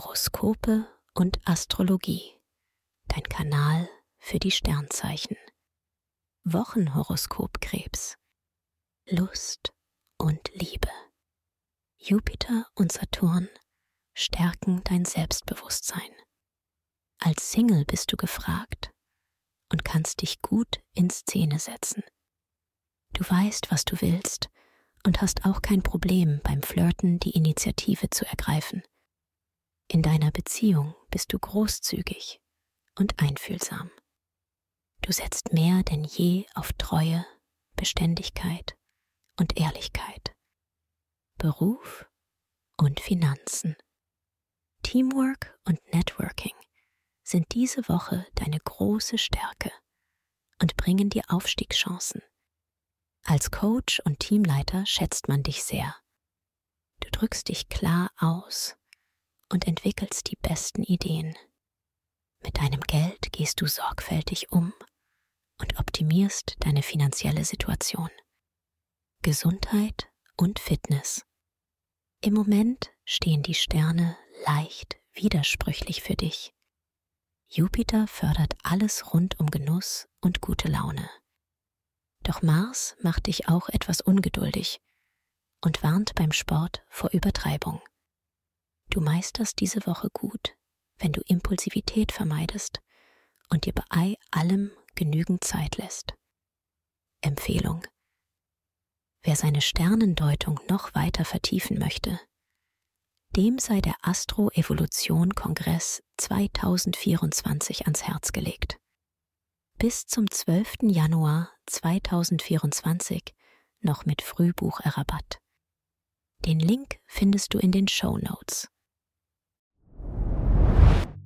Horoskope und Astrologie. Dein Kanal für die Sternzeichen. Wochenhoroskop Krebs. Lust und Liebe. Jupiter und Saturn stärken dein Selbstbewusstsein. Als Single bist du gefragt und kannst dich gut in Szene setzen. Du weißt, was du willst und hast auch kein Problem beim Flirten die Initiative zu ergreifen. In deiner Beziehung bist du großzügig und einfühlsam. Du setzt mehr denn je auf Treue, Beständigkeit und Ehrlichkeit. Beruf und Finanzen. Teamwork und Networking sind diese Woche deine große Stärke und bringen dir Aufstiegschancen. Als Coach und Teamleiter schätzt man dich sehr. Du drückst dich klar aus und entwickelst die besten Ideen. Mit deinem Geld gehst du sorgfältig um und optimierst deine finanzielle Situation. Gesundheit und Fitness. Im Moment stehen die Sterne leicht widersprüchlich für dich. Jupiter fördert alles rund um Genuss und gute Laune. Doch Mars macht dich auch etwas ungeduldig und warnt beim Sport vor Übertreibung. Du meisterst diese Woche gut, wenn du Impulsivität vermeidest und dir bei allem genügend Zeit lässt. Empfehlung. Wer seine Sternendeutung noch weiter vertiefen möchte, dem sei der Astro-Evolution-Kongress 2024 ans Herz gelegt. Bis zum 12. Januar 2024 noch mit Frühbucherrabatt. Den Link findest du in den Show Notes.